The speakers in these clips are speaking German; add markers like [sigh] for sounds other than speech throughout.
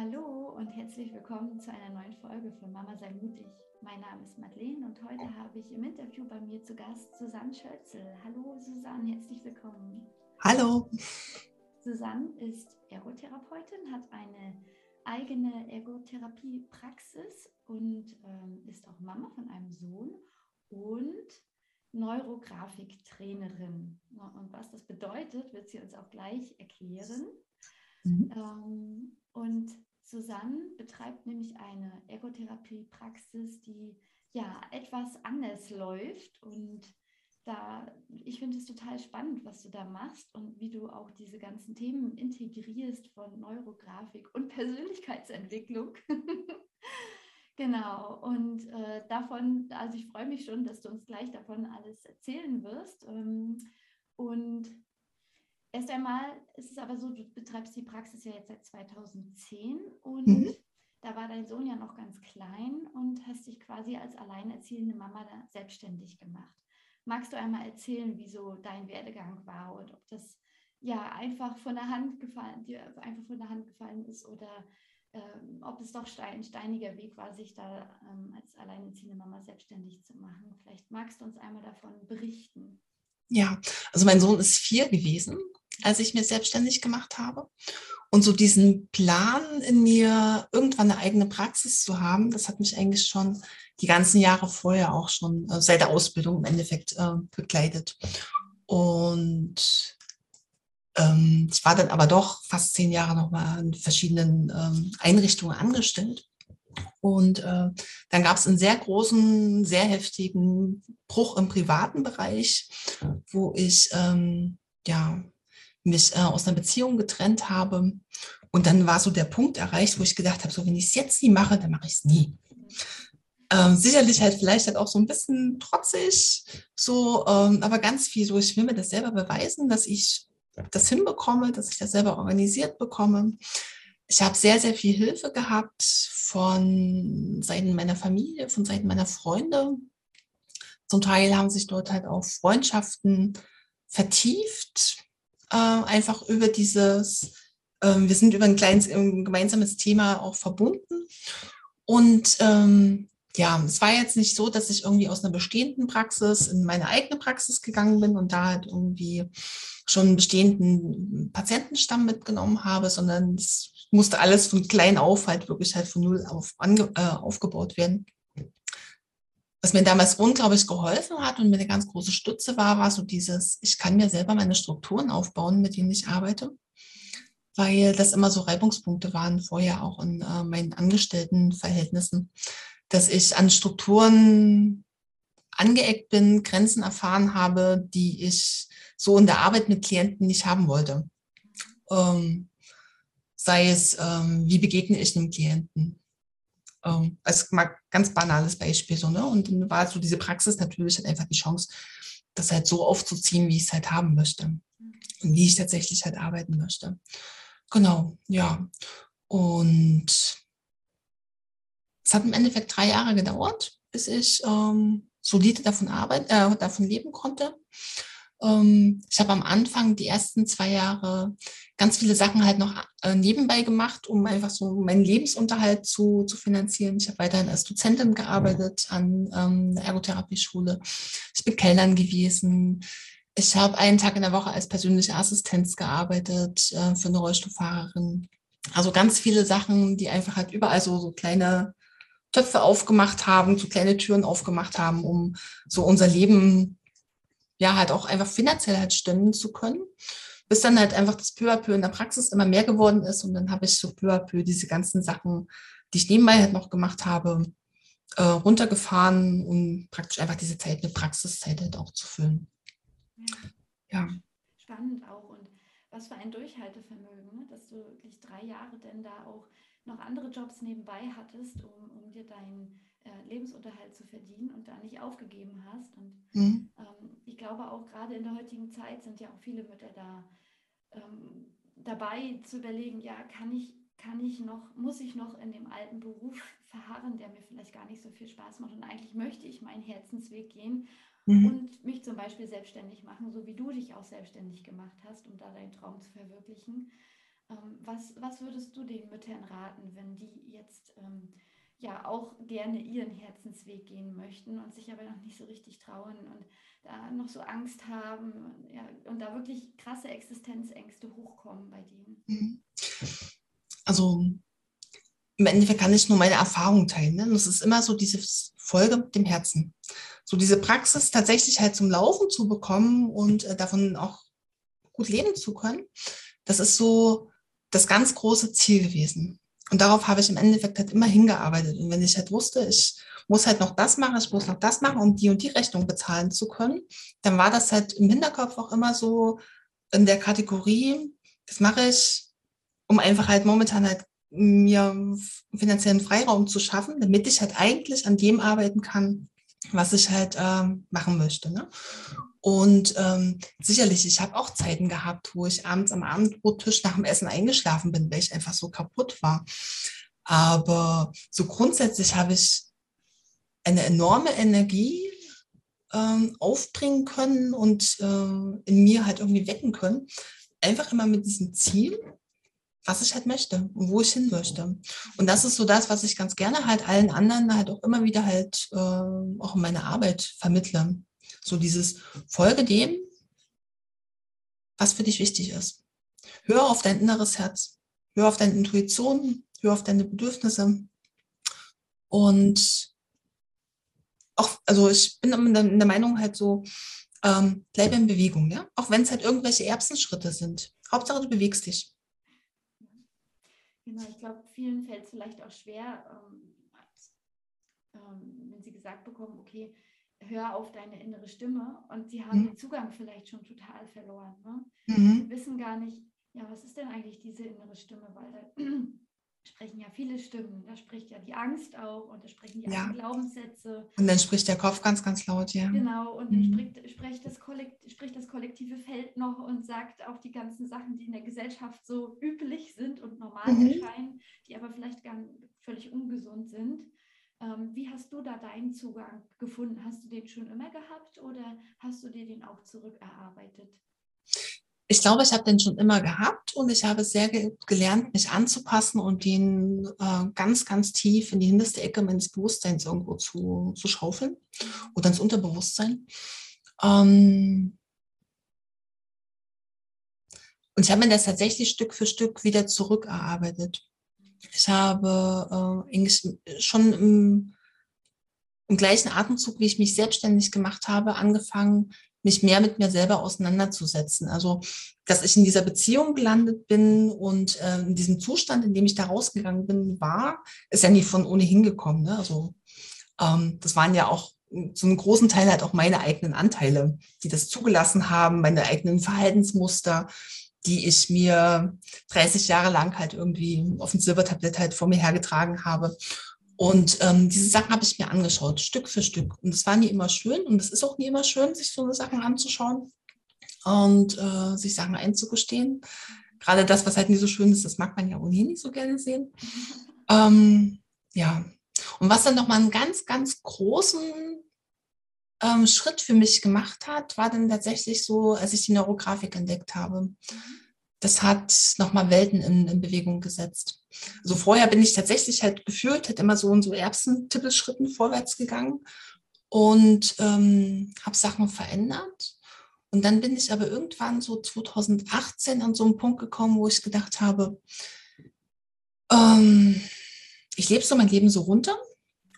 Hallo und herzlich willkommen zu einer neuen Folge von Mama sei mutig. Mein Name ist Madeleine und heute habe ich im Interview bei mir zu Gast Susanne Schölzel. Hallo Susanne, herzlich willkommen. Hallo. Susanne ist Ergotherapeutin, hat eine eigene Ergotherapiepraxis und ähm, ist auch Mama von einem Sohn und Neurografiktrainerin. Und was das bedeutet, wird sie uns auch gleich erklären. Mhm. Ähm, und Susanne betreibt nämlich eine Ergotherapie-Praxis, die ja etwas anders läuft. Und da, ich finde es total spannend, was du da machst und wie du auch diese ganzen Themen integrierst von Neurografik und Persönlichkeitsentwicklung. [laughs] genau. Und äh, davon, also ich freue mich schon, dass du uns gleich davon alles erzählen wirst. Ähm, und Erst einmal ist es aber so, du betreibst die Praxis ja jetzt seit 2010 und mhm. da war dein Sohn ja noch ganz klein und hast dich quasi als alleinerziehende Mama selbstständig gemacht. Magst du einmal erzählen, wieso dein Werdegang war und ob das ja einfach von der Hand gefallen, dir einfach von der Hand gefallen ist oder ähm, ob es doch ein steiniger Weg war, sich da ähm, als alleinerziehende Mama selbstständig zu machen. Vielleicht magst du uns einmal davon berichten. Ja, also mein Sohn ist vier gewesen, als ich mir selbstständig gemacht habe. Und so diesen Plan in mir, irgendwann eine eigene Praxis zu haben, das hat mich eigentlich schon die ganzen Jahre vorher auch schon äh, seit der Ausbildung im Endeffekt äh, begleitet. Und ähm, ich war dann aber doch fast zehn Jahre nochmal in verschiedenen ähm, Einrichtungen angestellt. Und äh, dann gab es einen sehr großen, sehr heftigen Bruch im privaten Bereich, wo ich ähm, ja, mich äh, aus einer Beziehung getrennt habe. Und dann war so der Punkt erreicht, wo ich gedacht habe, so wenn ich es jetzt nie mache, dann mache ich es nie. Ähm, sicherlich halt vielleicht halt auch so ein bisschen trotzig, so, ähm, aber ganz viel so, ich will mir das selber beweisen, dass ich das hinbekomme, dass ich das selber organisiert bekomme. Ich habe sehr, sehr viel Hilfe gehabt von Seiten meiner Familie, von Seiten meiner Freunde. Zum Teil haben sich dort halt auch Freundschaften vertieft, äh, einfach über dieses, äh, wir sind über ein kleines ein gemeinsames Thema auch verbunden. Und ähm, ja, es war jetzt nicht so, dass ich irgendwie aus einer bestehenden Praxis in meine eigene Praxis gegangen bin und da halt irgendwie schon einen bestehenden Patientenstamm mitgenommen habe, sondern es musste alles von klein auf halt wirklich halt von null auf ange, äh, aufgebaut werden. Was mir damals unglaublich geholfen hat und mir eine ganz große Stütze war, war so dieses, ich kann mir selber meine Strukturen aufbauen, mit denen ich arbeite, weil das immer so Reibungspunkte waren vorher auch in äh, meinen Angestelltenverhältnissen, dass ich an Strukturen angeeckt bin, Grenzen erfahren habe, die ich so in der Arbeit mit Klienten nicht haben wollte. Ähm, sei es, ähm, wie begegne ich einem Klienten. Ähm, als mal ganz banales Beispiel so, ne? Und dann war so diese Praxis natürlich halt einfach die Chance, das halt so aufzuziehen, wie ich es halt haben möchte. Und wie ich tatsächlich halt arbeiten möchte. Genau, ja. Und es hat im Endeffekt drei Jahre gedauert, bis ich ähm, solide davon arbeiten, äh, davon leben konnte. Ähm, ich habe am Anfang die ersten zwei Jahre ganz viele Sachen halt noch äh, nebenbei gemacht, um einfach so meinen Lebensunterhalt zu, zu finanzieren. Ich habe weiterhin als Dozentin gearbeitet an ähm, der Ergotherapieschule. Ich bin Kellnern gewesen. Ich habe einen Tag in der Woche als persönliche Assistenz gearbeitet äh, für eine Rollstuhlfahrerin. Also ganz viele Sachen, die einfach halt überall so, so kleine Töpfe aufgemacht haben, so kleine Türen aufgemacht haben, um so unser Leben ja halt auch einfach finanziell halt stimmen zu können. Bis dann halt einfach das peu à peu in der Praxis immer mehr geworden ist und dann habe ich so peu à peu diese ganzen Sachen, die ich nebenbei halt noch gemacht habe, äh, runtergefahren, um praktisch einfach diese Zeit mit Praxiszeit halt auch zu füllen. Ja. ja. Spannend auch und was für ein Durchhaltevermögen, ne? dass du wirklich drei Jahre denn da auch noch andere Jobs nebenbei hattest, um, um dir deinen äh, Lebensunterhalt zu verdienen und da nicht aufgegeben hast. Und mhm. ähm, ich glaube auch gerade in der heutigen Zeit sind ja auch viele Mütter da ähm, dabei zu überlegen, ja, kann ich, kann ich noch, muss ich noch in dem alten Beruf verharren, der mir vielleicht gar nicht so viel Spaß macht und eigentlich möchte ich meinen Herzensweg gehen mhm. und mich zum Beispiel selbstständig machen, so wie du dich auch selbstständig gemacht hast, um da deinen Traum zu verwirklichen. Ähm, was, was würdest du den Müttern raten, wenn die jetzt ähm, ja auch gerne ihren Herzensweg gehen möchten und sich aber noch nicht so richtig trauen und da noch so Angst haben ja, und da wirklich krasse Existenzängste hochkommen bei denen? Mhm. Also im Endeffekt kann ich nur meine Erfahrung teilen. Ne? Und es ist immer so diese Folge mit dem Herzen. So diese Praxis tatsächlich halt zum Laufen zu bekommen und äh, davon auch gut leben zu können, das ist so das ganz große Ziel gewesen. Und darauf habe ich im Endeffekt halt immer hingearbeitet. Und wenn ich halt wusste, ich muss halt noch das machen, ich muss noch das machen, um die und die Rechnung bezahlen zu können, dann war das halt im Hinterkopf auch immer so in der Kategorie, das mache ich, um einfach halt momentan halt mir finanziellen Freiraum zu schaffen, damit ich halt eigentlich an dem arbeiten kann, was ich halt ähm, machen möchte. Ne? Und ähm, sicherlich, ich habe auch Zeiten gehabt, wo ich abends am Abendbrottisch nach dem Essen eingeschlafen bin, weil ich einfach so kaputt war. Aber so grundsätzlich habe ich eine enorme Energie ähm, aufbringen können und äh, in mir halt irgendwie wecken können. Einfach immer mit diesem Ziel, was ich halt möchte und wo ich hin möchte. Und das ist so das, was ich ganz gerne halt allen anderen halt auch immer wieder halt äh, auch in meiner Arbeit vermittle. So dieses Folge dem, was für dich wichtig ist. Hör auf dein inneres Herz, hör auf deine Intuition, hör auf deine Bedürfnisse. Und auch, also ich bin in der Meinung halt so, ähm, bleibe in Bewegung, ja. Auch wenn es halt irgendwelche Erbsenschritte sind. Hauptsache du bewegst dich. Genau, ich glaube, vielen fällt es vielleicht auch schwer, ähm, ähm, wenn sie gesagt bekommen, okay, hör auf deine innere Stimme und sie haben mhm. den Zugang vielleicht schon total verloren. Ne? Mhm. Sie wissen gar nicht, ja, was ist denn eigentlich diese innere Stimme, weil da [clears throat] sprechen ja viele Stimmen. Da spricht ja die Angst auch und da sprechen die ja. Glaubenssätze. Und dann spricht der Kopf ganz, ganz laut, ja. Genau, und dann mhm. spricht, spricht, das spricht das kollektive Feld noch und sagt auch die ganzen Sachen, die in der Gesellschaft so üblich sind und normal mhm. erscheinen, die aber vielleicht gar völlig ungesund sind. Ähm, wie hast du da deinen Zugang gefunden? Hast du den schon immer gehabt oder hast du dir den auch zurückerarbeitet? Ich glaube, ich habe den schon immer gehabt und ich habe sehr ge gelernt, mich anzupassen und den äh, ganz, ganz tief in die hinterste Ecke meines Bewusstseins irgendwo zu, zu schaufeln oder ins Unterbewusstsein. Ähm und ich habe mir das tatsächlich Stück für Stück wieder zurückerarbeitet. Ich habe äh, schon im, im gleichen Atemzug, wie ich mich selbstständig gemacht habe, angefangen, mich mehr mit mir selber auseinanderzusetzen. Also, dass ich in dieser Beziehung gelandet bin und äh, in diesem Zustand, in dem ich da rausgegangen bin, war, ist ja nie von ohnehin gekommen. Ne? Also, ähm, das waren ja auch zu einem großen Teil halt auch meine eigenen Anteile, die das zugelassen haben, meine eigenen Verhaltensmuster, die ich mir 30 Jahre lang halt irgendwie auf dem Silbertablett halt vor mir hergetragen habe. Und ähm, diese Sachen habe ich mir angeschaut, Stück für Stück. Und es war nie immer schön und es ist auch nie immer schön, sich so eine Sachen anzuschauen und äh, sich Sachen einzugestehen. Gerade das, was halt nie so schön ist, das mag man ja ohnehin nicht so gerne sehen. [laughs] Ähm, ja. Und was dann nochmal einen ganz, ganz großen ähm, Schritt für mich gemacht hat, war dann tatsächlich so, als ich die Neurografik entdeckt habe. Das hat nochmal Welten in, in, Bewegung gesetzt. Also vorher bin ich tatsächlich halt gefühlt, hätte immer so in so Erbsentippelschritten vorwärts gegangen und ähm, habe Sachen verändert. Und dann bin ich aber irgendwann so 2018 an so einen Punkt gekommen, wo ich gedacht habe, ähm, ich lebe so mein Leben so runter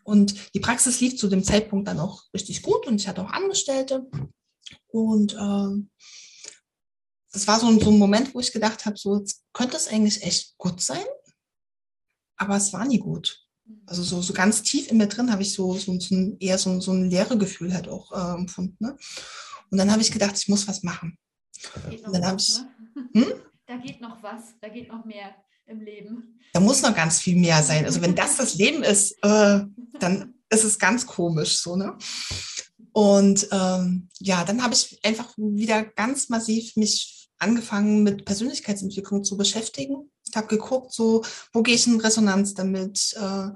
und die Praxis lief zu dem Zeitpunkt dann auch richtig gut und ich hatte auch Angestellte. Und äh, das war so ein, so ein Moment, wo ich gedacht habe, so jetzt könnte es eigentlich echt gut sein, aber es war nie gut. Also so, so ganz tief in mir drin habe ich so, so, so ein, eher so, so ein leere Gefühl halt auch äh, empfunden. Ne? Und dann habe ich gedacht, ich muss was machen. und dann habe ich, ne? hm? Da geht noch was, da geht noch mehr im Leben. Da muss noch ganz viel mehr sein. Also wenn das das Leben ist, äh, dann ist es ganz komisch so, ne? Und ähm, ja, dann habe ich einfach wieder ganz massiv mich angefangen mit Persönlichkeitsentwicklung zu beschäftigen. Ich habe geguckt, so wo gehe ich in Resonanz damit? Äh,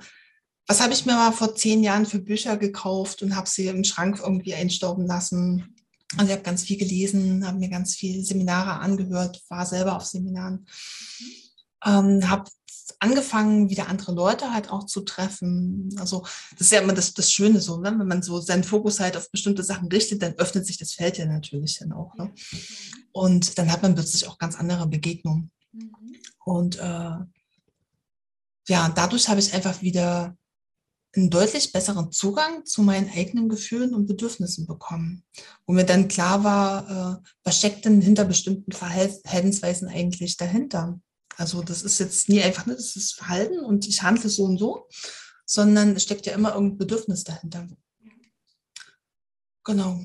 was habe ich mir mal vor zehn Jahren für Bücher gekauft und habe sie im Schrank irgendwie einstauben lassen? Also ich habe ganz viel gelesen, habe mir ganz viele Seminare angehört, war selber auf Seminaren. Ähm, habe angefangen, wieder andere Leute halt auch zu treffen. Also das ist ja immer das, das Schöne so, ne? wenn man so seinen Fokus halt auf bestimmte Sachen richtet, dann öffnet sich das Feld ja natürlich dann auch. Ne? Und dann hat man plötzlich auch ganz andere Begegnungen. Mhm. Und äh, ja, dadurch habe ich einfach wieder einen deutlich besseren Zugang zu meinen eigenen Gefühlen und Bedürfnissen bekommen, wo mir dann klar war, äh, was steckt denn hinter bestimmten Verhaltensweisen eigentlich dahinter. Also das ist jetzt nie einfach, ne, das ist Verhalten und ich handle so und so, sondern es steckt ja immer irgendein Bedürfnis dahinter. Genau.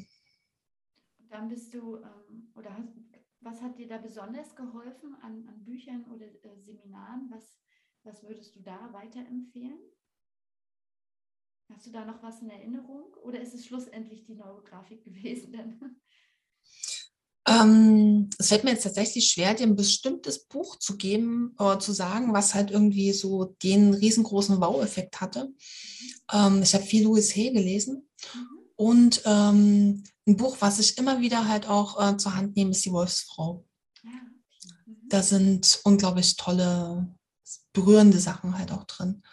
Dann bist du, ähm, oder hast, was hat dir da besonders geholfen an, an Büchern oder äh, Seminaren? Was, was würdest du da weiterempfehlen? Hast du da noch was in Erinnerung oder ist es schlussendlich die Neurografik [laughs] gewesen? Ähm, es fällt mir jetzt tatsächlich schwer, dir ein bestimmtes Buch zu geben oder zu sagen, was halt irgendwie so den riesengroßen Wow-Effekt hatte. Ähm, ich habe viel Louis Hay gelesen mhm. und ähm, ein Buch, was ich immer wieder halt auch äh, zur Hand nehme, ist die Wolfsfrau. Da sind unglaublich tolle, berührende Sachen halt auch drin,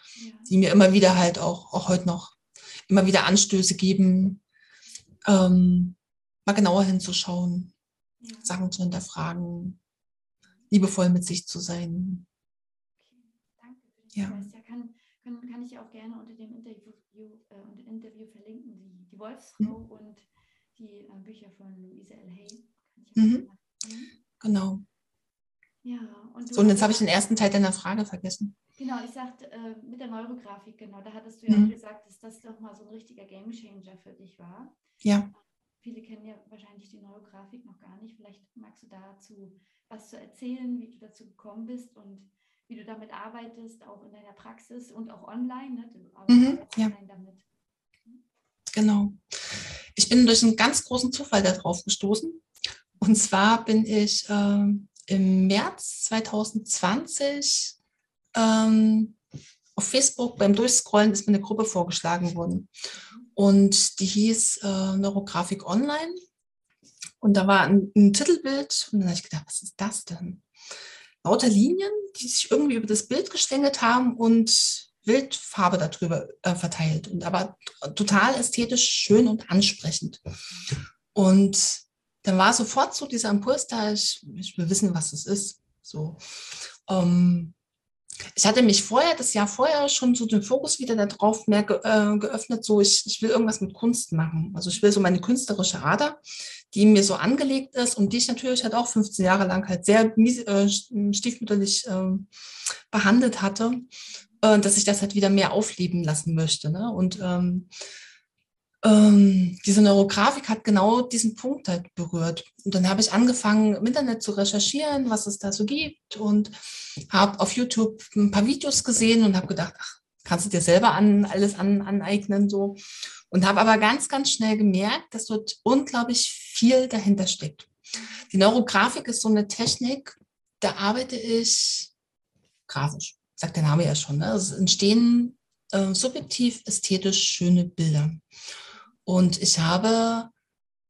die mir immer wieder halt auch, auch heute noch immer wieder Anstöße geben, ähm, mal genauer hinzuschauen ja. Sachen zu hinterfragen, liebevoll mit sich zu sein. Okay, danke für den ja. Ja, kann, kann, kann ich auch gerne unter dem Interview, äh, Interview verlinken, die, die Wolfsfrau mhm. und die äh, Bücher von Louise L. Hay. Mhm. Genau. Ja, und so, und jetzt habe ich den ersten Teil deiner Frage vergessen. Genau, ich sagte äh, mit der Neurografik, genau, da hattest du ja mhm. gesagt, dass das doch mal so ein richtiger Gamechanger für dich war. Ja viele kennen ja wahrscheinlich die Neurografik noch gar nicht. Vielleicht magst du dazu was zu erzählen, wie du dazu gekommen bist und wie du damit arbeitest, auch in deiner Praxis und auch online. Ne? Du mhm, ja. damit. Genau. Ich bin durch einen ganz großen Zufall darauf gestoßen. Und zwar bin ich äh, im März 2020 ähm, auf Facebook beim Durchscrollen ist mir eine Gruppe vorgeschlagen worden. Und die hieß äh, Neurografik Online. Und da war ein, ein Titelbild und dann habe ich gedacht, was ist das denn? Lauter Linien, die sich irgendwie über das Bild gestängelt haben und Wildfarbe darüber äh, verteilt. Und aber total ästhetisch schön und ansprechend. Und dann war sofort so dieser Impuls da, ich, ich will wissen, was es ist. So. Ähm, ich hatte mich vorher, das Jahr vorher, schon so den Fokus wieder darauf mehr ge äh, geöffnet, so ich, ich will irgendwas mit Kunst machen. Also ich will so meine künstlerische Ader, die mir so angelegt ist und die ich natürlich halt auch 15 Jahre lang halt sehr äh, stiefmütterlich äh, behandelt hatte, äh, dass ich das halt wieder mehr aufleben lassen möchte. Ne? Und ähm, ähm, diese Neurografik hat genau diesen Punkt halt berührt. Und dann habe ich angefangen, im Internet zu recherchieren, was es da so gibt und habe auf YouTube ein paar Videos gesehen und habe gedacht, ach, kannst du dir selber an, alles an, aneignen so. Und habe aber ganz, ganz schnell gemerkt, dass dort unglaublich viel dahinter steckt. Die Neurografik ist so eine Technik, da arbeite ich grafisch, sagt der Name ja schon. Ne? Es entstehen äh, subjektiv ästhetisch schöne Bilder. Und ich habe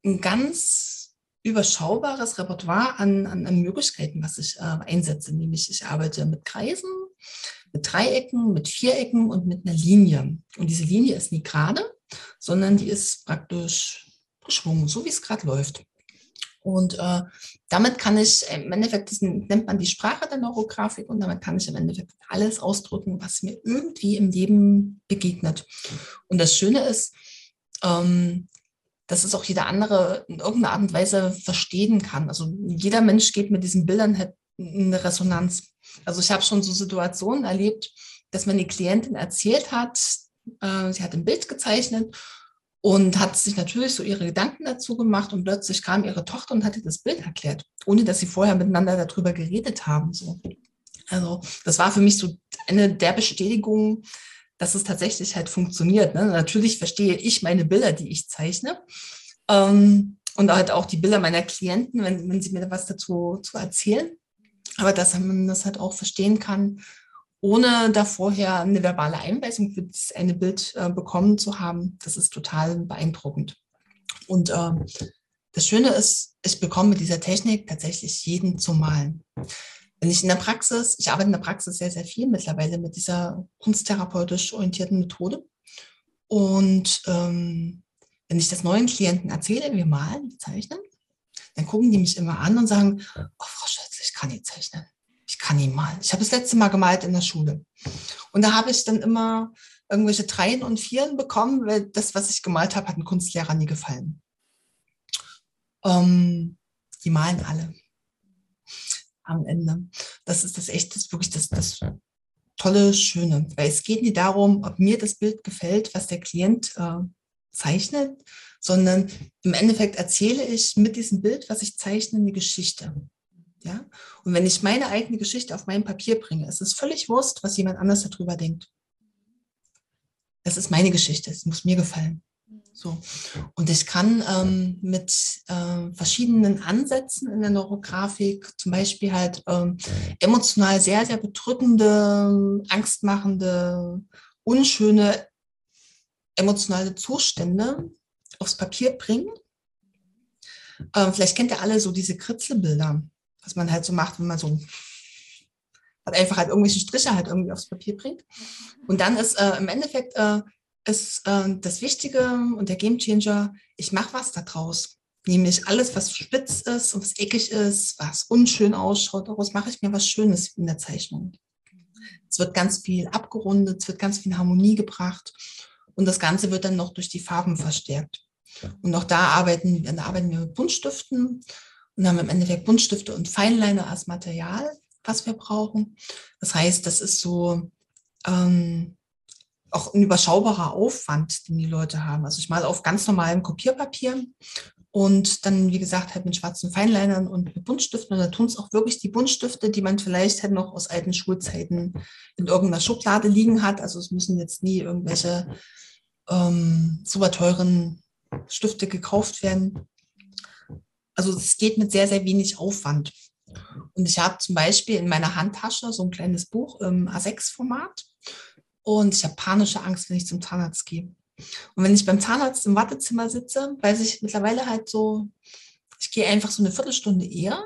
ein ganz überschaubares Repertoire an, an, an Möglichkeiten, was ich äh, einsetze. Nämlich ich arbeite mit Kreisen, mit Dreiecken, mit Vierecken und mit einer Linie. Und diese Linie ist nie gerade, sondern die ist praktisch geschwungen, so wie es gerade läuft. Und äh, damit kann ich im Endeffekt, das nennt man die Sprache der Neurografik und damit kann ich im Endeffekt alles ausdrücken, was mir irgendwie im Leben begegnet. Und das Schöne ist, ähm, dass es auch jeder andere in irgendeiner Art und Weise verstehen kann. Also jeder Mensch geht mit diesen Bildern halt eine Resonanz. Also ich habe schon so Situationen erlebt, dass mir eine Klientin erzählt hat, äh, sie hat ein Bild gezeichnet und hat sich natürlich so ihre Gedanken dazu gemacht und plötzlich kam ihre Tochter und hat ihr das Bild erklärt, ohne dass sie vorher miteinander darüber geredet haben. So. Also das war für mich so eine der Bestätigungen, dass es tatsächlich halt funktioniert. Ne? Natürlich verstehe ich meine Bilder, die ich zeichne. Ähm, und halt auch die Bilder meiner Klienten, wenn, wenn sie mir was dazu zu erzählen. Aber dass man das halt auch verstehen kann, ohne da vorher eine verbale Einweisung für das eine Bild äh, bekommen zu haben, das ist total beeindruckend. Und äh, das Schöne ist, ich bekomme mit dieser Technik tatsächlich jeden zum Malen. Wenn ich in der Praxis, ich arbeite in der Praxis sehr, sehr viel mittlerweile mit dieser kunsttherapeutisch orientierten Methode. Und ähm, wenn ich das neuen Klienten erzähle, wir malen, wir zeichnen, dann gucken die mich immer an und sagen, oh Frau Schätze, ich kann nicht zeichnen. Ich kann nicht malen. Ich habe das letzte Mal gemalt in der Schule. Und da habe ich dann immer irgendwelche Dreien und Vieren bekommen, weil das, was ich gemalt habe, hat einem Kunstlehrer nie gefallen. Ähm, die malen alle am Ende. Das ist das echt, das ist wirklich das, das tolle, schöne. Weil es geht nicht darum, ob mir das Bild gefällt, was der Klient äh, zeichnet, sondern im Endeffekt erzähle ich mit diesem Bild, was ich zeichne, eine Geschichte. Ja? Und wenn ich meine eigene Geschichte auf mein Papier bringe, ist es völlig Wurst, was jemand anders darüber denkt. Es ist meine Geschichte, es muss mir gefallen. So. Und ich kann ähm, mit äh, verschiedenen Ansätzen in der Neurografik, zum Beispiel halt ähm, emotional sehr, sehr bedrückende, angstmachende, unschöne emotionale Zustände aufs Papier bringen. Ähm, vielleicht kennt ihr alle so diese Kritzelbilder, was man halt so macht, wenn man so hat einfach halt irgendwelche Striche halt irgendwie aufs Papier bringt. Und dann ist äh, im Endeffekt äh, ist äh, das Wichtige und der Gamechanger, ich mache was daraus. Nämlich alles, was spitz ist und was eckig ist, was unschön ausschaut, daraus mache ich mir was Schönes in der Zeichnung. Es wird ganz viel abgerundet, es wird ganz viel Harmonie gebracht und das Ganze wird dann noch durch die Farben verstärkt. Und auch da arbeiten, da arbeiten wir mit Buntstiften und haben im Endeffekt Buntstifte und Feinliner als Material, was wir brauchen. Das heißt, das ist so ähm, auch ein überschaubarer Aufwand, den die Leute haben. Also ich male auf ganz normalem Kopierpapier und dann, wie gesagt, halt mit schwarzen Feinlinern und mit Buntstiften. Und da tun es auch wirklich die Buntstifte, die man vielleicht halt noch aus alten Schulzeiten in irgendeiner Schublade liegen hat. Also es müssen jetzt nie irgendwelche ähm, super teuren Stifte gekauft werden. Also es geht mit sehr, sehr wenig Aufwand. Und ich habe zum Beispiel in meiner Handtasche so ein kleines Buch im A6-Format. Und ich habe panische Angst, wenn ich zum Zahnarzt gehe. Und wenn ich beim Zahnarzt im Wartezimmer sitze, weiß ich mittlerweile halt so, ich gehe einfach so eine Viertelstunde eher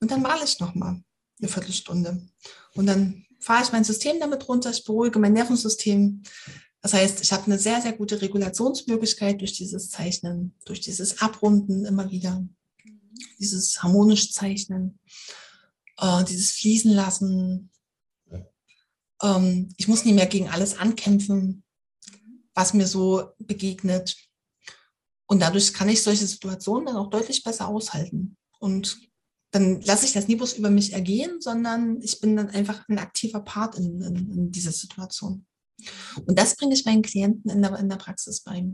und dann male ich nochmal eine Viertelstunde. Und dann fahre ich mein System damit runter, ich beruhige mein Nervensystem. Das heißt, ich habe eine sehr, sehr gute Regulationsmöglichkeit durch dieses Zeichnen, durch dieses Abrunden immer wieder, dieses harmonisch Zeichnen, äh, dieses Fließen lassen, ähm, ich muss nicht mehr gegen alles ankämpfen, was mir so begegnet. Und dadurch kann ich solche Situationen dann auch deutlich besser aushalten. Und dann lasse ich das nie bloß über mich ergehen, sondern ich bin dann einfach ein aktiver Part in, in, in dieser Situation. Und das bringe ich meinen Klienten in der, in der Praxis bei.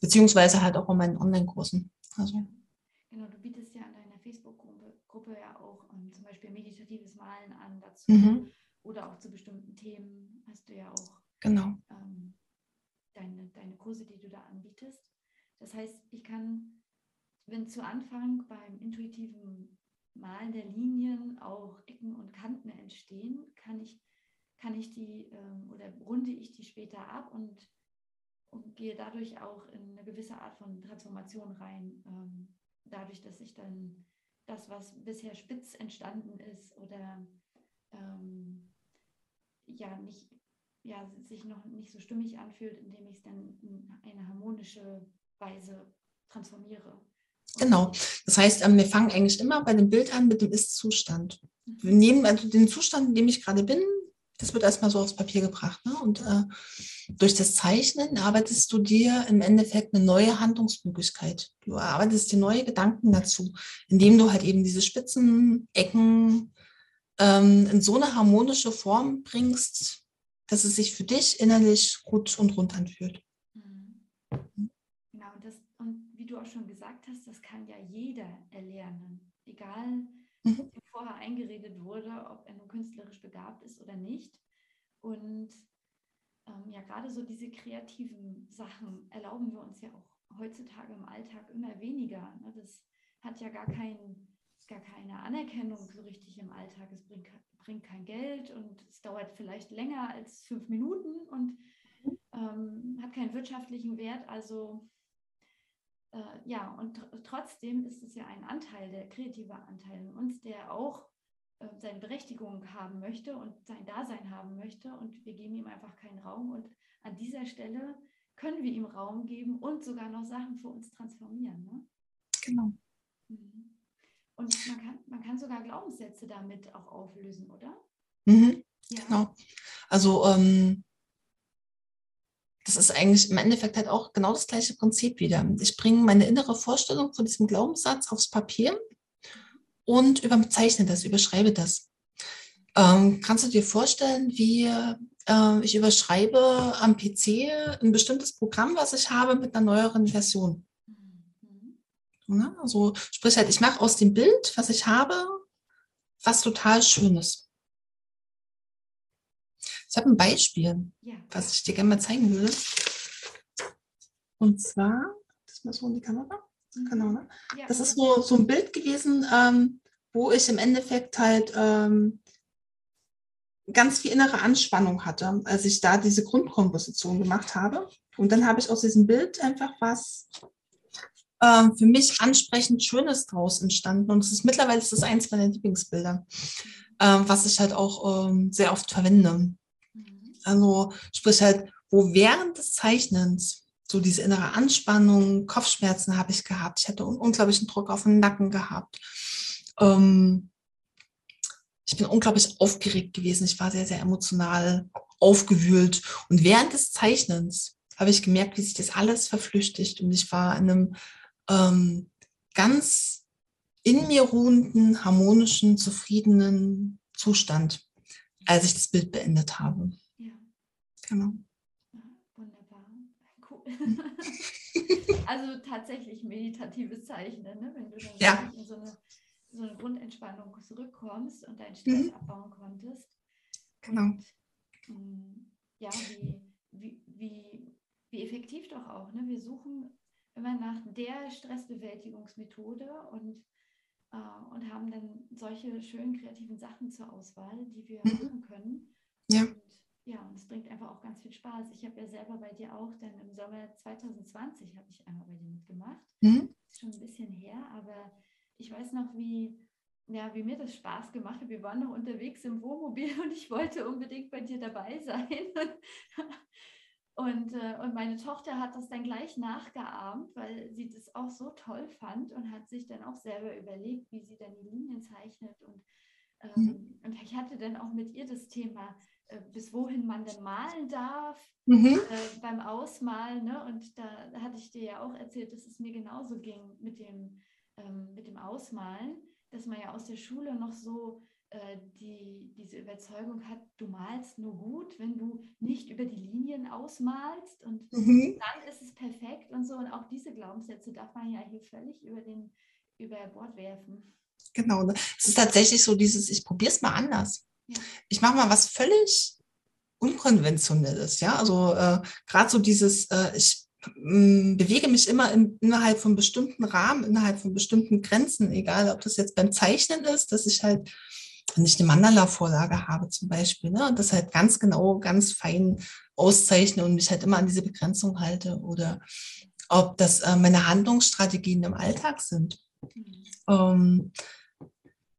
Beziehungsweise halt auch in meinen Online-Kursen. Also. Genau, du bietest ja an deiner Facebook-Gruppe ja auch um, ähm, zum Beispiel meditatives Malen an dazu. Mhm oder auch zu bestimmten Themen hast du ja auch genau. ähm, deine, deine Kurse, die du da anbietest. Das heißt, ich kann, wenn zu Anfang beim intuitiven Malen der Linien auch Ecken und Kanten entstehen, kann ich, kann ich die ähm, oder runde ich die später ab und, und gehe dadurch auch in eine gewisse Art von Transformation rein. Ähm, dadurch, dass ich dann das, was bisher spitz entstanden ist oder ähm, ja nicht ja, sich noch nicht so stimmig anfühlt, indem ich es dann in eine harmonische Weise transformiere. Genau. Das heißt, ähm, wir fangen eigentlich immer bei dem Bild an mit dem Ist-Zustand. Wir nehmen also den Zustand, in dem ich gerade bin, das wird erstmal so aufs Papier gebracht. Ne? Und äh, durch das Zeichnen arbeitest du dir im Endeffekt eine neue Handlungsmöglichkeit. Du arbeitest dir neue Gedanken dazu, indem du halt eben diese Spitzen, Ecken, ähm, in so eine harmonische Form bringst, dass es sich für dich innerlich gut und rund anfühlt. Mhm. Genau, und, das, und wie du auch schon gesagt hast, das kann ja jeder erlernen, egal mhm. wie vorher eingeredet wurde, ob er nun künstlerisch begabt ist oder nicht. Und ähm, ja, gerade so diese kreativen Sachen erlauben wir uns ja auch heutzutage im Alltag immer weniger. Ne? Das hat ja gar keinen gar keine Anerkennung so richtig im Alltag. Es bringt, bringt kein Geld und es dauert vielleicht länger als fünf Minuten und ähm, hat keinen wirtschaftlichen Wert. Also äh, ja, und tr trotzdem ist es ja ein Anteil, der kreative Anteil in uns, der auch äh, seine Berechtigung haben möchte und sein Dasein haben möchte. Und wir geben ihm einfach keinen Raum. Und an dieser Stelle können wir ihm Raum geben und sogar noch Sachen für uns transformieren. Ne? Genau. Und man kann, man kann sogar Glaubenssätze damit auch auflösen, oder? Mhm. Ja. Genau. Also ähm, das ist eigentlich im Endeffekt halt auch genau das gleiche Prinzip wieder. Ich bringe meine innere Vorstellung von diesem Glaubenssatz aufs Papier und überzeichne das, überschreibe das. Ähm, kannst du dir vorstellen, wie äh, ich überschreibe am PC ein bestimmtes Programm, was ich habe, mit einer neueren Version? Mhm. Also sprich halt, ich mache aus dem Bild, was ich habe, was total Schönes. Ich habe ein Beispiel, ja. was ich dir gerne mal zeigen würde. Und zwar, das mal so in die Kamera. Mhm. Genau, ne? Ja, das ist so, so ein Bild gewesen, ähm, wo ich im Endeffekt halt ähm, ganz viel innere Anspannung hatte, als ich da diese Grundkomposition gemacht habe. Und dann habe ich aus diesem Bild einfach was ähm, für mich ansprechend Schönes draus entstanden. Und es ist mittlerweile ist das eins meiner Lieblingsbilder, ähm, was ich halt auch ähm, sehr oft verwende. Also sprich halt, wo während des Zeichnens so diese innere Anspannung, Kopfschmerzen habe ich gehabt. Ich hatte einen unglaublichen Druck auf den Nacken gehabt. Ähm, ich bin unglaublich aufgeregt gewesen. Ich war sehr, sehr emotional aufgewühlt. Und während des Zeichnens habe ich gemerkt, wie sich das alles verflüchtigt. Und ich war in einem ähm, ganz in mir ruhenden, harmonischen, zufriedenen Zustand, als ich das Bild beendet habe. Genau. wunderbar. Cool. [laughs] also tatsächlich meditatives Zeichnen, ne? wenn du dann ja. in so eine, so eine Grundentspannung zurückkommst und deinen Stress mhm. abbauen konntest. Genau. Und, ähm, ja, wie, wie, wie, wie effektiv doch auch. Ne? Wir suchen immer nach der Stressbewältigungsmethode und, äh, und haben dann solche schönen kreativen Sachen zur Auswahl, die wir mhm. machen können. Ja. Und ja, und es bringt einfach auch ganz viel Spaß. Ich habe ja selber bei dir auch, dann im Sommer 2020 habe ich einmal bei dir mitgemacht. Mhm. Schon ein bisschen her, aber ich weiß noch, wie, ja, wie mir das Spaß gemacht hat. Wir waren noch unterwegs im Wohnmobil [laughs] und ich wollte unbedingt bei dir dabei sein. [laughs] Und, äh, und meine Tochter hat das dann gleich nachgeahmt, weil sie das auch so toll fand und hat sich dann auch selber überlegt, wie sie dann die Linien zeichnet. Und, ähm, mhm. und ich hatte dann auch mit ihr das Thema, äh, bis wohin man denn malen darf mhm. äh, beim Ausmalen. Ne? Und da, da, hatte ich dir ja auch erzählt, dass es mir genauso ging mit dem, ähm, mit dem Ausmalen, dass man ja aus der Schule noch so die, diese Überzeugung hat, du malst nur gut, wenn du nicht über die Linien ausmalst und mhm. dann ist es perfekt und so. Und auch diese Glaubenssätze darf man ja hier völlig über, den, über Bord werfen. Genau, ne? es ist tatsächlich so dieses, ich probiere es mal anders. Ich mache mal was völlig Unkonventionelles, ja. Also äh, gerade so dieses, äh, ich mm, bewege mich immer in, innerhalb von bestimmten Rahmen, innerhalb von bestimmten Grenzen, egal ob das jetzt beim Zeichnen ist, dass ich halt nicht eine Mandala-Vorlage habe zum Beispiel, ne, und das halt ganz genau, ganz fein auszeichne und mich halt immer an diese Begrenzung halte oder ob das äh, meine Handlungsstrategien im Alltag sind. Ähm,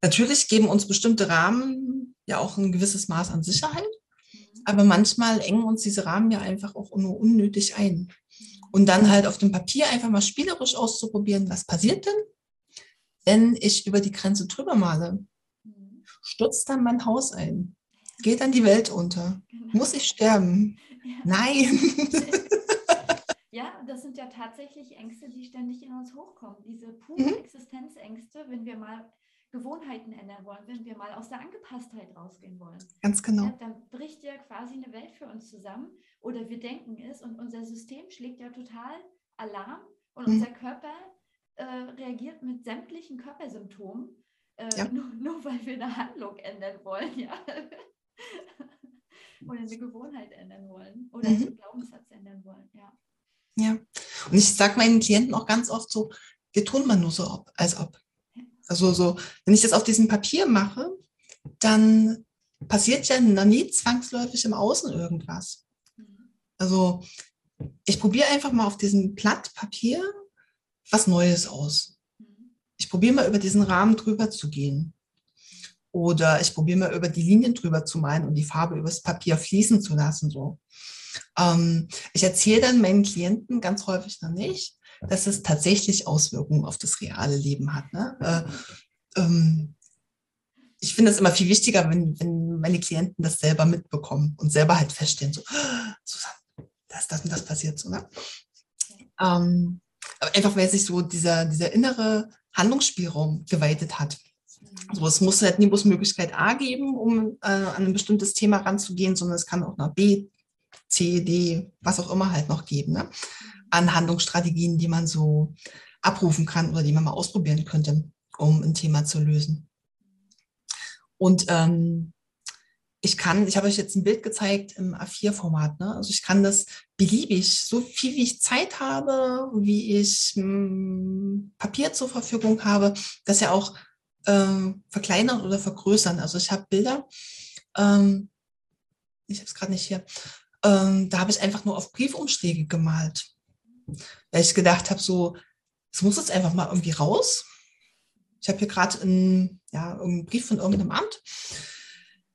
natürlich geben uns bestimmte Rahmen ja auch ein gewisses Maß an Sicherheit. Aber manchmal engen uns diese Rahmen ja einfach auch nur unnötig ein. Und dann halt auf dem Papier einfach mal spielerisch auszuprobieren, was passiert denn, wenn ich über die Grenze drüber male? Stürzt dann mein Haus ein? Geht dann die Welt unter? Genau. Muss ich sterben? Ja. Nein. [laughs] Ja, das sind ja tatsächlich Ängste, die ständig in uns hochkommen. Diese pure mhm. Existenzängste, wenn wir mal Gewohnheiten ändern wollen, wenn wir mal aus der Angepasstheit rausgehen wollen. Ganz genau. Ja, dann bricht ja quasi eine Welt für uns zusammen oder wir denken es und unser System schlägt ja total Alarm und mhm. unser Körper äh, reagiert mit sämtlichen Körpersymptomen, äh, ja. nur, nur, weil wir eine Handlung ändern wollen, ja. [laughs] oder eine Gewohnheit ändern wollen oder mhm. einen Glaubenssatz ändern wollen, ja. Ja, und ich sage meinen Klienten auch ganz oft so, wir tun mal nur so, ob, als ob. Also so, wenn ich das auf diesem Papier mache, dann passiert ja noch nie zwangsläufig im Außen irgendwas. Also ich probiere einfach mal auf diesem Blatt Papier was Neues aus. Ich probiere mal über diesen Rahmen drüber zu gehen. Oder ich probiere mal über die Linien drüber zu malen und die Farbe übers Papier fließen zu lassen. So. Ähm, ich erzähle dann meinen Klienten ganz häufig noch nicht, dass es tatsächlich Auswirkungen auf das reale Leben hat. Ne? Äh, ähm, ich finde es immer viel wichtiger, wenn, wenn meine Klienten das selber mitbekommen und selber halt feststellen, so, Susanne, da ist das und das passiert so. Ne? Ähm, einfach weil sich so dieser, dieser innere Handlungsspielraum geweitet hat. Also es muss halt nie bloß Möglichkeit A geben, um äh, an ein bestimmtes Thema ranzugehen, sondern es kann auch noch B, C, D, was auch immer halt noch geben, ne? an Handlungsstrategien, die man so abrufen kann oder die man mal ausprobieren könnte, um ein Thema zu lösen. Und ähm, ich kann, ich habe euch jetzt ein Bild gezeigt im A4-Format. Ne? Also ich kann das beliebig, so viel wie ich Zeit habe, wie ich mh, hm, Papier zur Verfügung habe, das ja auch äh, verkleinern oder vergrößern. Also ich habe Bilder, ähm, ich habe es gerade nicht hier, ähm, da habe ich einfach nur auf Briefumschläge gemalt. Weil ich gedacht habe, so, es muss jetzt einfach mal irgendwie raus. Ich habe hier gerade ja, einen Brief von irgendeinem Amt,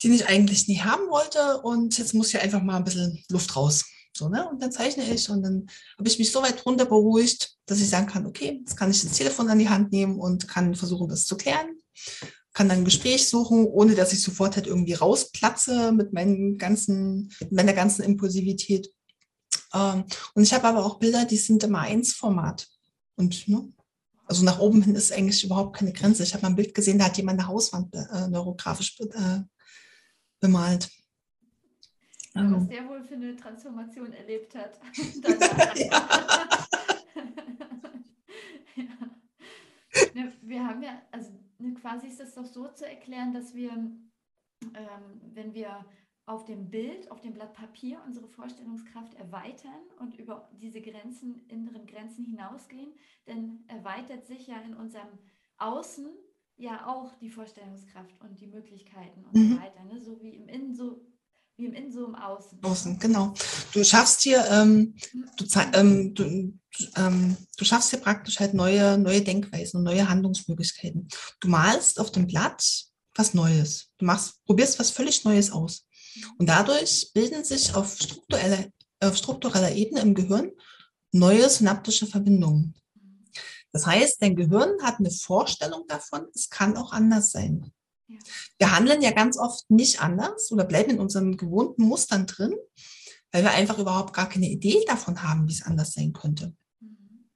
den ich eigentlich nie haben wollte. Und jetzt muss hier einfach mal ein bisschen Luft raus. So, ne? Und dann zeichne ich und dann habe ich mich so weit runter beruhigt, dass ich sagen kann, okay, jetzt kann ich das Telefon an die Hand nehmen und kann versuchen, das zu klären. Kann dann ein Gespräch suchen, ohne dass ich sofort halt irgendwie rausplatze mit, meinen ganzen, meiner ganzen Impulsivität. Ähm, und ich habe aber auch Bilder, die sind immer eins Format. Und ne, also nach oben hin ist eigentlich überhaupt keine Grenze. Ich habe mal ein Bild gesehen, da hat jemand eine Hauswand äh, neurografisch äh, bemalt. Ja, was der wohl für eine Transformation erlebt hat. [laughs] [laughs] ja. [laughs] Wir haben ja, also ne, quasi ist es doch so zu erklären, dass wir, ähm, wenn wir auf dem Bild, auf dem Blatt Papier unsere Vorstellungskraft erweitern und über diese Grenzen, inneren Grenzen hinausgehen, dann erweitert sich ja in unserem Außen ja auch die Vorstellungskraft und die Möglichkeiten und mhm. so weiter. Ne? So wie im Innen, so wie im Innen, so im Außen. Außen, genau. Du schaffst hier, ähm, du, ähm, du, ähm, du, schaffst hier praktisch halt neue, neue Denkweisen und neue Handlungsmöglichkeiten. Du malst auf dem Blatt was Neues. Du machst, probierst was völlig Neues aus. Und dadurch bilden sich auf struktureller, auf struktureller Ebene im Gehirn neue synaptische Verbindungen. Das heißt, dein Gehirn hat eine Vorstellung davon, es kann auch anders sein. Ja. Wir handeln ja ganz oft nicht anders oder bleiben in unseren gewohnten Mustern drin, weil wir einfach überhaupt gar keine Idee davon haben, wie es anders sein könnte. Mhm.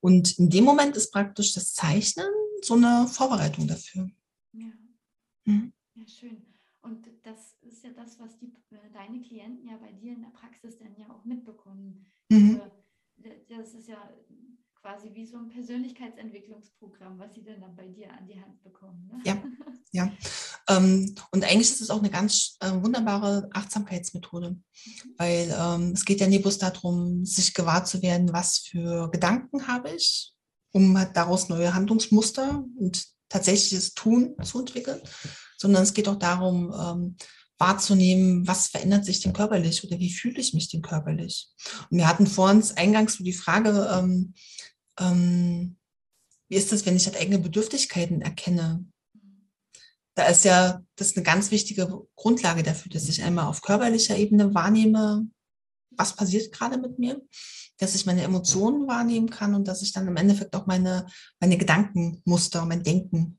Und in dem Moment ist praktisch das Zeichnen so eine Vorbereitung dafür. Ja, mhm. ja schön. Und das ist ja das, was die, äh, deine Klienten ja bei dir in der Praxis dann ja auch mitbekommen. Mhm. Das ist ja quasi wie so ein Persönlichkeitsentwicklungsprogramm, was sie dann, dann bei dir an die Hand bekommen. Ne? Ja, [laughs] ja. Ähm, und eigentlich ist es auch eine ganz äh, wunderbare Achtsamkeitsmethode, mhm. weil ähm, es geht ja nie bloß darum, sich gewahr zu werden, was für Gedanken habe ich, um halt daraus neue Handlungsmuster und tatsächliches Tun zu entwickeln, sondern es geht auch darum, ähm, wahrzunehmen, was verändert sich denn körperlich oder wie fühle ich mich denn körperlich. Und wir hatten vor uns eingangs so die Frage, ähm, ähm, wie ist das, wenn ich halt eigene Bedürftigkeiten erkenne? Da ist ja das ist eine ganz wichtige Grundlage dafür, dass ich einmal auf körperlicher Ebene wahrnehme, was passiert gerade mit mir, dass ich meine Emotionen wahrnehmen kann und dass ich dann im Endeffekt auch meine, meine Gedankenmuster, mein Denken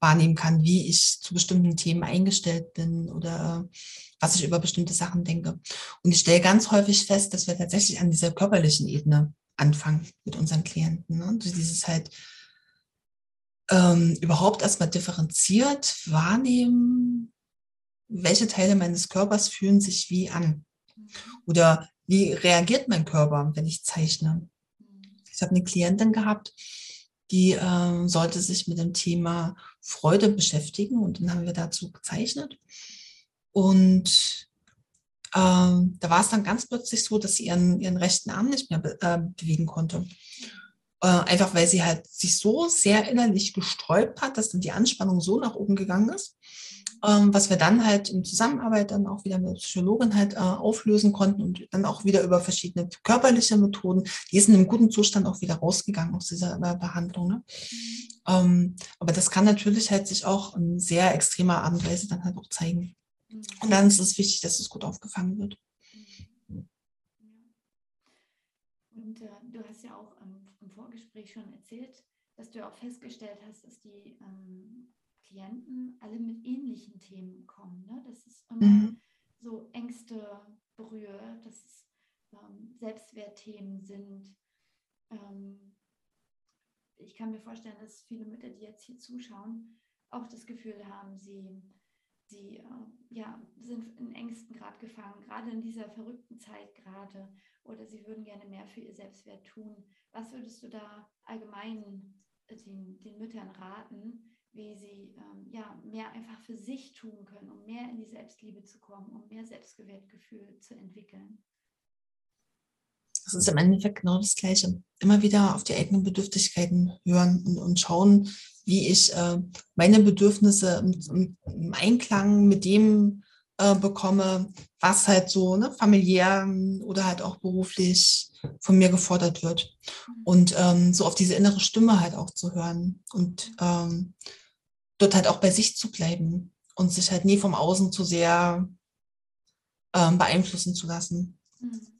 wahrnehmen kann, wie ich zu bestimmten Themen eingestellt bin oder was ich über bestimmte Sachen denke. Und ich stelle ganz häufig fest, dass wir tatsächlich an dieser körperlichen Ebene anfangen mit unseren Klienten. Ne? Dieses halt ähm, überhaupt erstmal differenziert wahrnehmen, welche Teile meines Körpers fühlen sich wie an. Oder wie reagiert mein Körper, wenn ich zeichne. Ich habe eine Klientin gehabt, die äh, sollte sich mit dem Thema Freude beschäftigen und dann haben wir dazu gezeichnet. Und ähm, da war es dann ganz plötzlich so, dass sie ihren, ihren rechten Arm nicht mehr be äh, bewegen konnte. Äh, einfach weil sie halt sich so sehr innerlich gesträubt hat, dass dann die Anspannung so nach oben gegangen ist, ähm, was wir dann halt in Zusammenarbeit dann auch wieder mit der Psychologin halt äh, auflösen konnten und dann auch wieder über verschiedene körperliche Methoden, die sind im guten Zustand auch wieder rausgegangen aus dieser äh, Behandlung. Ne? Mhm. Ähm, aber das kann natürlich halt sich auch in sehr extremer Art und Weise dann halt auch zeigen. Und dann ist es wichtig, dass es gut aufgefangen wird. Und äh, du hast ja auch ähm, im Vorgespräch schon erzählt, dass du auch festgestellt hast, dass die ähm, Klienten alle mit ähnlichen Themen kommen. Ne? Dass es immer mhm. so Ängste berührt, dass es ähm, Selbstwertthemen sind. Ähm, ich kann mir vorstellen, dass viele Mütter, die jetzt hier zuschauen, auch das Gefühl haben, sie, sie äh, ja, sind in Ängsten gerade gefangen, gerade in dieser verrückten Zeit gerade, oder sie würden gerne mehr für ihr Selbstwert tun. Was würdest du da allgemein den, den Müttern raten, wie sie ähm, ja, mehr einfach für sich tun können, um mehr in die Selbstliebe zu kommen, um mehr Selbstwertgefühl zu entwickeln. Das ist im Endeffekt genau das Gleiche. Immer wieder auf die eigenen Bedürftigkeiten hören und, und schauen, wie ich äh, meine Bedürfnisse im, im, Einklang mit dem äh, bekomme, was halt so ne, familiär oder halt auch beruflich von mir gefordert wird. Und ähm, so auf diese innere Stimme halt auch zu hören und ähm, dort halt auch bei sich zu bleiben und sich halt nie vom Außen zu sehr ähm, beeinflussen zu lassen. Mhm.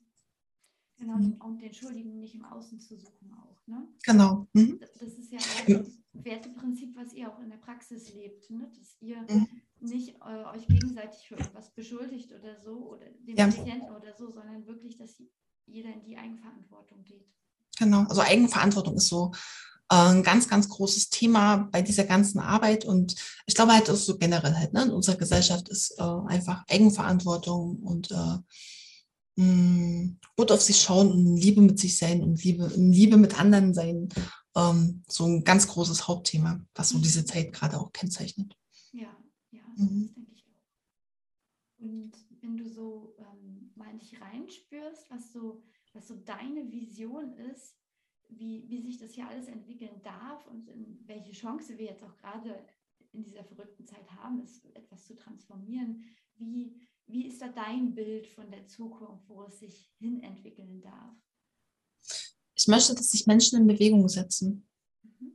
Genau, mhm. und den Schuldigen nicht im Außen zu suchen auch. Ne? Genau. Mhm. Das ist ja auch das Werteprinzip, was ihr auch in der Praxis lebt, ne? dass ihr mhm. nicht äh, euch gegenseitig für etwas beschuldigt oder so oder den ja. Patienten oder so, sondern wirklich, dass jeder in die Eigenverantwortung geht. Genau, also Eigenverantwortung ist so äh, ein ganz, ganz großes Thema bei dieser ganzen Arbeit. Und ich glaube halt, das ist so generell halt, ne, in unserer Gesellschaft ist äh, einfach Eigenverantwortung und äh, mh, mm, gut auf sich schauen und Liebe mit sich sein und Liebe, Liebe mit anderen sein. Ähm, so ein ganz großes Hauptthema, was so diese Zeit gerade auch kennzeichnet. Ja, ja, mhm. das denke ich auch. Und wenn du so ähm, mal in dich reinspürst, was so, was so deine Vision ist, wie, wie sich das hier alles entwickeln darf und welche Chance wir jetzt auch gerade in dieser verrückten Zeit haben, es etwas zu transformieren. Wie, wie ist da dein Bild von der Zukunft, wo es sich hin entwickeln darf? Ich möchte, dass sich Menschen in Bewegung setzen. Mhm.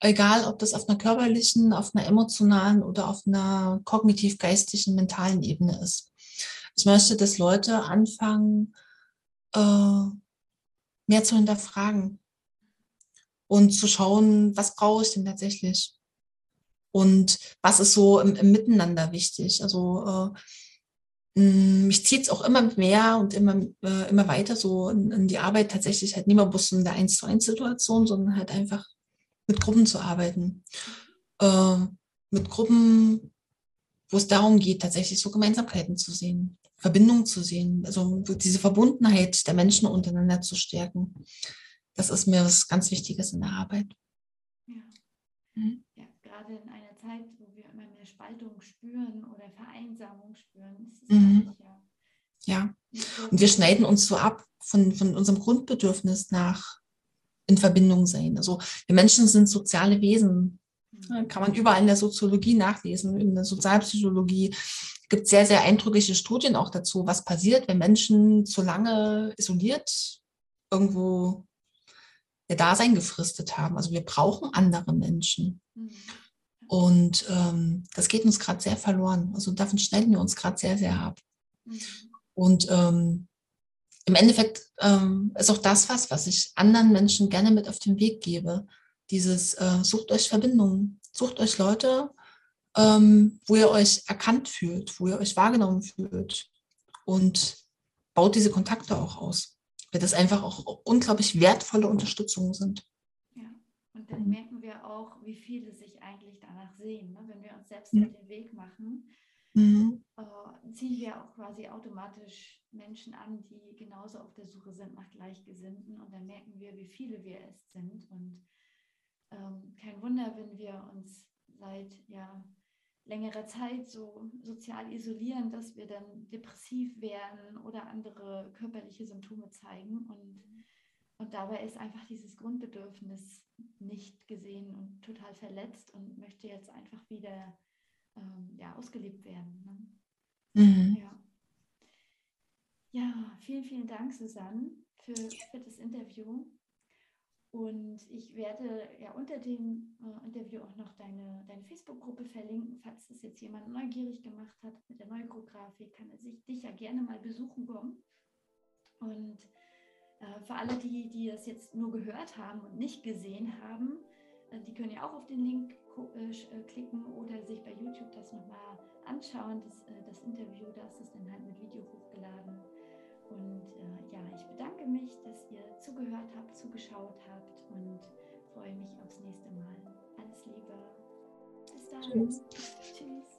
Egal, ob das auf einer körperlichen, auf einer emotionalen oder auf einer kognitiv-geistigen, mentalen Ebene ist. Ich möchte, dass Leute anfangen, äh, mehr zu hinterfragen und zu schauen, was brauche ich denn tatsächlich? Und was ist so im, im Miteinander wichtig? Also äh, mich zieht es auch immer mehr und immer, äh, immer weiter so in, in, die Arbeit tatsächlich halt nicht mehr bloß in der 1 zu 1 Situation, sondern halt einfach mit Gruppen zu arbeiten. Äh, mit Gruppen, wo es darum geht, tatsächlich so Gemeinsamkeiten zu sehen. Verbindung zu sehen, also diese Verbundenheit der Menschen untereinander zu stärken. Das ist mir was ganz Wichtiges in der Arbeit. Ja. Mhm. ja, gerade in einer Zeit, wo wir immer mehr Spaltung spüren oder Vereinsamung spüren, es mhm. ja. Und wir schneiden uns so ab von, von unserem Grundbedürfnis nach in Verbindung sein. Also wir Menschen sind soziale Wesen. Mhm. Kann man überall in der Soziologie nachlesen, in der Sozialpsychologie gibt sehr, sehr eindrückliche Studien auch dazu, was passiert, wenn Menschen zu lange isoliert irgendwo ihr Dasein gefristet haben. Also wir brauchen andere Menschen. Und ähm, das geht uns gerade sehr verloren. Also davon schneiden wir uns gerade sehr, sehr ab. Mhm. Und ähm, im Endeffekt ähm, ist auch das was, was ich anderen Menschen gerne mit auf den Weg gebe. Dieses äh, sucht euch Verbindungen, sucht euch Leute, ähm, wo ihr euch erkannt fühlt, wo ihr euch wahrgenommen fühlt und baut diese Kontakte auch aus, weil das einfach auch unglaublich wertvolle Unterstützungen sind. Und dann merken wir auch, wie viele sich eigentlich danach sehen. Ne? Wenn wir uns selbst mhm. den Weg machen, mhm. äh, ziehen wir auch quasi automatisch Menschen an, die genauso auf der Suche sind nach Gleichgesinnten und dann merken wir, wie viele wir es sind und ähm, kein Wunder, wenn wir uns seit ja, längere Zeit so sozial isolieren, dass wir dann depressiv werden oder andere körperliche Symptome zeigen. Und, und dabei ist einfach dieses Grundbedürfnis nicht gesehen und total verletzt und möchte jetzt einfach wieder ähm, ja, ausgelebt werden. Ne? Mhm. Ja. ja, vielen, vielen Dank, Susanne, für, für das Interview. Und ich werde ja unter dem äh, Interview auch noch deine, deine Facebook-Gruppe verlinken. Falls das jetzt jemand neugierig gemacht hat mit der Neurografik, kann er sich dich ja gerne mal besuchen kommen. Und äh, für alle, die, die das jetzt nur gehört haben und nicht gesehen haben, äh, die können ja auch auf den Link äh, klicken oder sich bei YouTube das nochmal anschauen. Das, das Interview, das ist dann halt mit Video hochgeladen. Und ja, ich bedanke mich, dass ihr zugehört habt, zugeschaut habt und freue mich aufs nächste Mal. Alles Liebe. Bis dann. Tschüss. Tschüss.